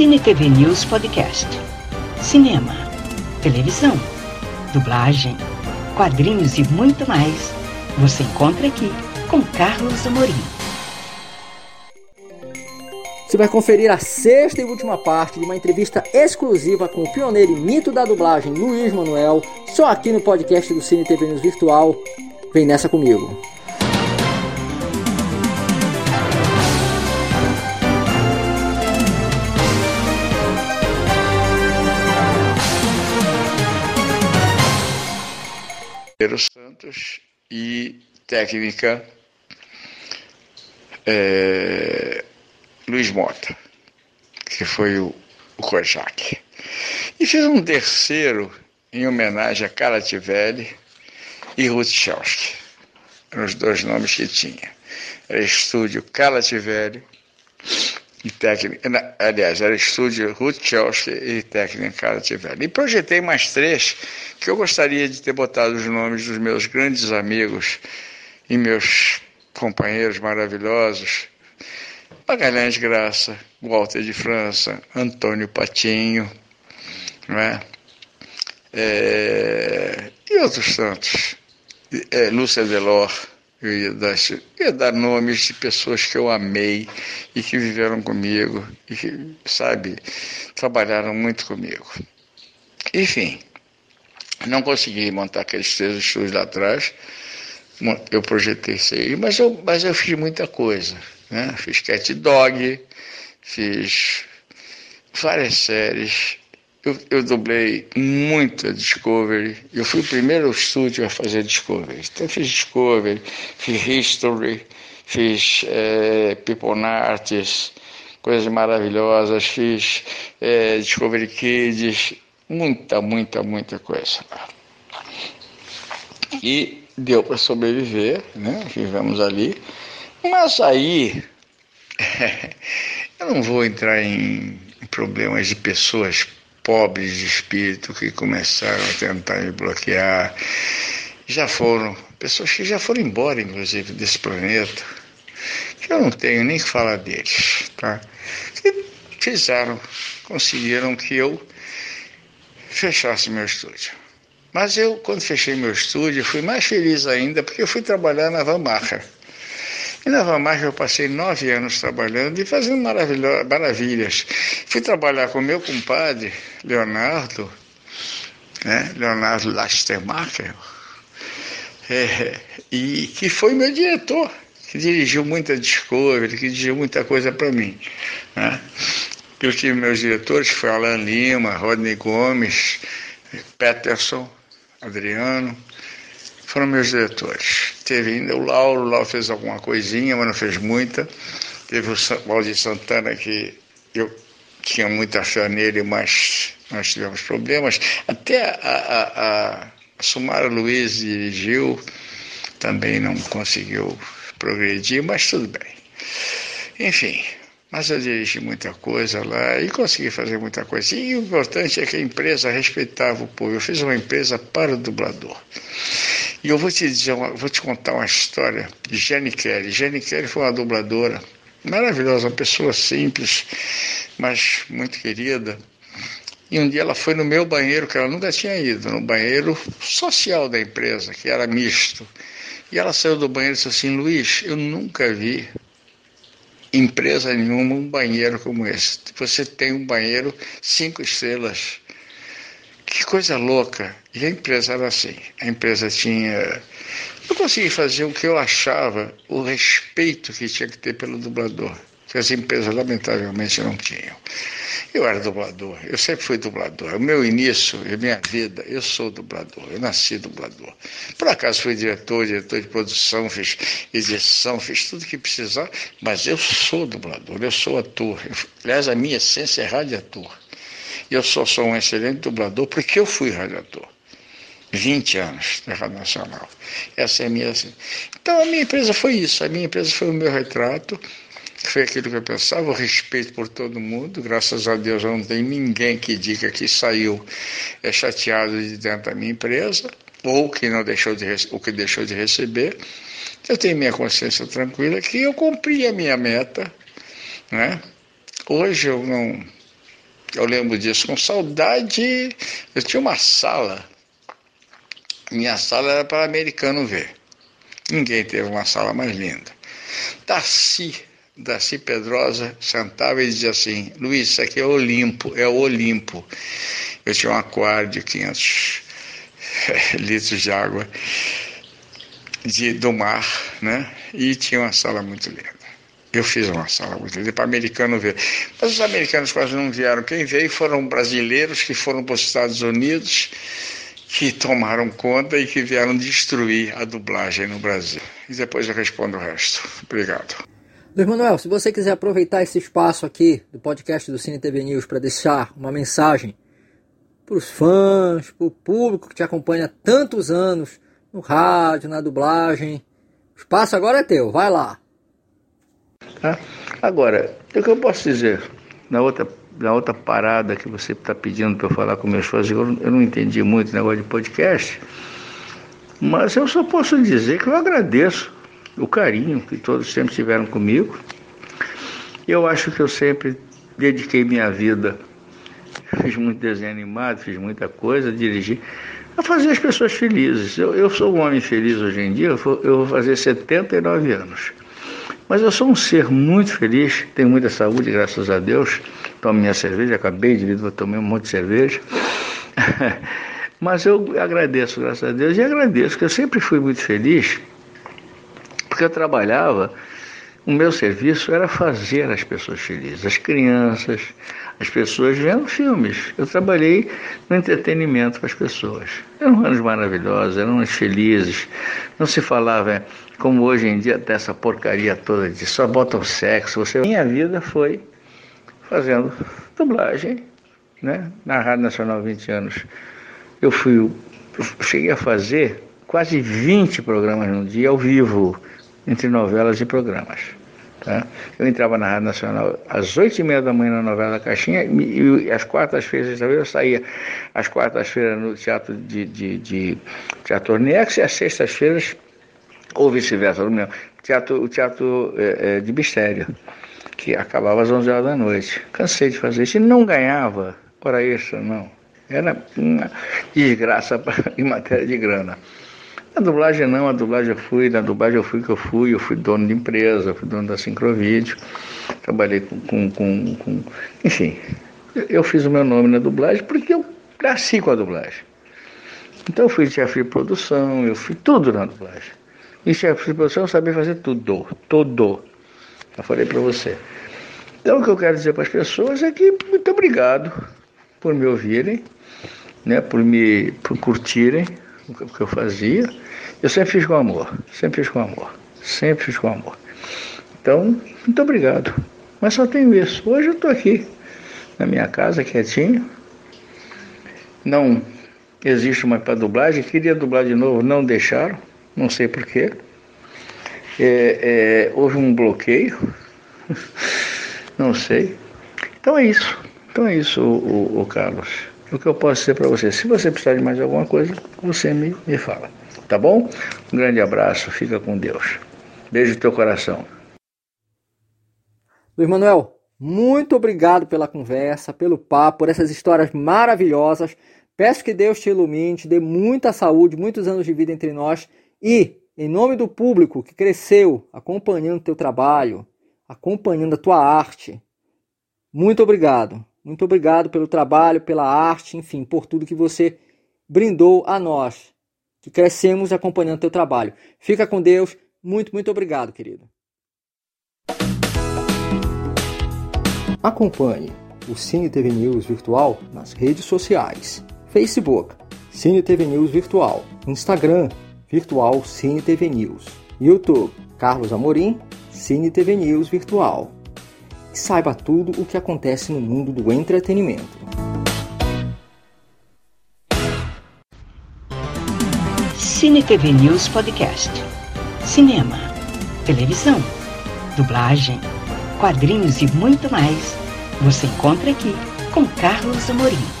Cine TV News Podcast. Cinema, televisão, dublagem, quadrinhos e muito mais. Você encontra aqui com Carlos Amorim. Você vai conferir a sexta e última parte de uma entrevista exclusiva com o pioneiro e mito da dublagem Luiz Manuel, só aqui no podcast do Cine TV News Virtual. Vem nessa comigo. Santos e técnica é, Luiz Mota, que foi o, o Kojak. E fiz um terceiro em homenagem a Carla Tivelli e Ruth Chelsky. Eram os dois nomes que tinha. Era estúdio Carla Tivelli e técnica. Aliás, era estúdio Ruth Chelsky e técnica Carla Tivelli. E projetei mais três que eu gostaria de ter botado os nomes dos meus grandes amigos e meus companheiros maravilhosos. Magalhães Graça, Walter de França, Antônio Patinho, não é? É, e outros tantos. É, Lúcia Delor, eu ia dar, ia dar nomes de pessoas que eu amei e que viveram comigo e que, sabe, trabalharam muito comigo. Enfim, não consegui montar aqueles três estúdios lá atrás, eu projetei isso aí, mas eu, mas eu fiz muita coisa. Né? Fiz Cat Dog, fiz várias séries, eu, eu dublei muito a Discovery. Eu fui o primeiro estúdio a fazer Discovery. Então fiz Discovery, fiz History, fiz é, People coisas maravilhosas, fiz é, Discovery Kids, muita, muita, muita coisa. E deu para sobreviver, né? Vivemos ali. Mas aí, eu não vou entrar em problemas de pessoas pobres de espírito que começaram a tentar me bloquear. Já foram, pessoas que já foram embora, inclusive, desse planeta, que eu não tenho nem que falar deles, tá? Que fizeram, conseguiram que eu fechasse meu estúdio. Mas eu, quando fechei meu estúdio, fui mais feliz ainda porque eu fui trabalhar na Van Macher. Na Vamage eu passei nove anos trabalhando e fazendo maravilhas. Fui trabalhar com meu compadre, Leonardo, né? Leonardo Lastermacher, é, e que foi meu diretor, que dirigiu muita Discovery, que dirigiu muita coisa para mim. Né? Eu tive meus diretores, foi Alan Lima, Rodney Gomes, Peterson, Adriano, foram meus diretores. Teve ainda o Lauro, o Lauro fez alguma coisinha, mas não fez muita. Teve o Valdir Santana, que eu tinha muita fé nele, mas nós tivemos problemas. Até a, a, a Sumara Luiz dirigiu, também não conseguiu progredir, mas tudo bem. Enfim, mas eu dirigi muita coisa lá e consegui fazer muita coisa. E o importante é que a empresa respeitava o povo. Eu fiz uma empresa para o dublador. E eu vou te dizer, uma, vou te contar uma história de Jenny Kelly. Jenny Kelly foi uma dubladora maravilhosa, uma pessoa simples, mas muito querida. E um dia ela foi no meu banheiro, que ela nunca tinha ido, no banheiro social da empresa, que era misto. E ela saiu do banheiro e disse assim: Luiz, eu nunca vi empresa nenhuma um banheiro como esse. Você tem um banheiro cinco estrelas que coisa louca. E a empresa era assim. A empresa tinha. Eu consegui fazer o que eu achava, o respeito que tinha que ter pelo dublador, que as empresas lamentavelmente não tinham. Eu era dublador, eu sempre fui dublador. O meu início, a minha vida, eu sou dublador, eu nasci dublador. Por acaso fui diretor, diretor de produção, fiz edição, fiz tudo que precisar, mas eu sou dublador, eu sou ator. aliás, a minha essência é radiator. Eu só sou um excelente dublador porque eu fui radiador. 20 anos na Rádio Nacional. Essa é a minha. Então a minha empresa foi isso. A minha empresa foi o meu retrato, foi aquilo que eu pensava, o respeito por todo mundo. Graças a Deus não tem ninguém que diga que saiu é, chateado de dentro da minha empresa, ou que não deixou de, ou que deixou de receber. Eu tenho minha consciência tranquila que eu cumpri a minha meta. Né? Hoje eu não Eu lembro disso com saudade. Eu tinha uma sala. Minha sala era para americano ver. Ninguém teve uma sala mais linda. Darcy, Darcy Pedrosa sentava e dizia assim: Luiz, isso aqui é Olimpo, é o Olimpo. Eu tinha um aquário de 500 litros de água de, do mar, né? E tinha uma sala muito linda. Eu fiz uma sala muito para americano ver. Mas os americanos quase não vieram. Quem veio foram brasileiros que foram para os Estados Unidos, que tomaram conta e que vieram destruir a dublagem no Brasil. E depois eu respondo o resto. Obrigado. Luiz Manuel, se você quiser aproveitar esse espaço aqui do podcast do Cine TV News para deixar uma mensagem para os fãs, para o público que te acompanha há tantos anos no rádio, na dublagem, o espaço agora é teu, vai lá. Ah, agora, o que eu posso dizer na outra, na outra parada que você está pedindo para eu falar com meus fãs, eu, eu não entendi muito o negócio de podcast, mas eu só posso dizer que eu agradeço o carinho que todos sempre tiveram comigo. Eu acho que eu sempre dediquei minha vida, fiz muito desenho animado, fiz muita coisa, dirigi, a fazer as pessoas felizes. Eu, eu sou um homem feliz hoje em dia, eu vou fazer 79 anos. Mas eu sou um ser muito feliz, tenho muita saúde, graças a Deus. Tomo minha cerveja, acabei de vir, tomar um monte de cerveja. Mas eu agradeço, graças a Deus, e agradeço, que eu sempre fui muito feliz, porque eu trabalhava, o meu serviço era fazer as pessoas felizes, as crianças, as pessoas vendo filmes. Eu trabalhei no entretenimento para as pessoas. Eram anos maravilhosos, eram anos felizes. Não se falava como hoje em dia dessa porcaria toda de só bota o sexo. Você... Minha vida foi fazendo dublagem, né? Na Rádio Nacional 20 anos. Eu fui, eu cheguei a fazer quase 20 programas no dia ao vivo, entre novelas e programas. Tá? Eu entrava na Rádio Nacional às oito e meia da manhã na novela Caixinha e, e às quartas-feiras eu saía às quartas-feiras no teatro de, de, de Teatro Nex e às sextas-feiras ou vice-versa, não teatro, o teatro é, é, de mistério, que acabava às 11 horas da noite. Cansei de fazer isso e não ganhava hora extra, não. Era uma desgraça em matéria de grana. Na dublagem não, a dublagem eu fui, na dublagem eu fui que eu fui, eu fui dono de empresa, fui dono da Sincrovídeo, trabalhei com, com, com, com, Enfim, eu fiz o meu nome na dublagem porque eu nasci com a dublagem. Então eu fui chefe de produção, eu fui tudo na dublagem. E chefe de produção eu sabia fazer tudo, todo. Já falei para você. Então o que eu quero dizer para as pessoas é que muito obrigado por me ouvirem, né, por me por curtirem o que eu fazia. Eu sempre fiz com amor, sempre fiz com amor, sempre fiz com amor. Então, muito obrigado. Mas só tenho isso. Hoje eu estou aqui, na minha casa, quietinho. Não existe mais para dublagem. Queria dublar de novo, não deixaram não sei porquê. É, é, houve um bloqueio, não sei. Então é isso. Então é isso, o, o, o Carlos. O que eu posso dizer para você? Se você precisar de mais alguma coisa, você me, me fala. Tá bom? Um grande abraço, fica com Deus. Beijo no teu coração. Luiz Manuel, muito obrigado pela conversa, pelo papo, por essas histórias maravilhosas. Peço que Deus te ilumine, te dê muita saúde, muitos anos de vida entre nós e, em nome do público que cresceu acompanhando teu trabalho, acompanhando a tua arte, muito obrigado. Muito obrigado pelo trabalho, pela arte, enfim, por tudo que você brindou a nós, que crescemos acompanhando teu trabalho. Fica com Deus. Muito, muito obrigado, querido. Acompanhe o Cine TV News Virtual nas redes sociais. Facebook, Cine TV News Virtual. Instagram, Virtual Cine TV News. YouTube, Carlos Amorim, Cine TV News Virtual. E saiba tudo o que acontece no mundo do entretenimento. Cine TV News Podcast. Cinema, televisão, dublagem, quadrinhos e muito mais. Você encontra aqui com Carlos Amorim.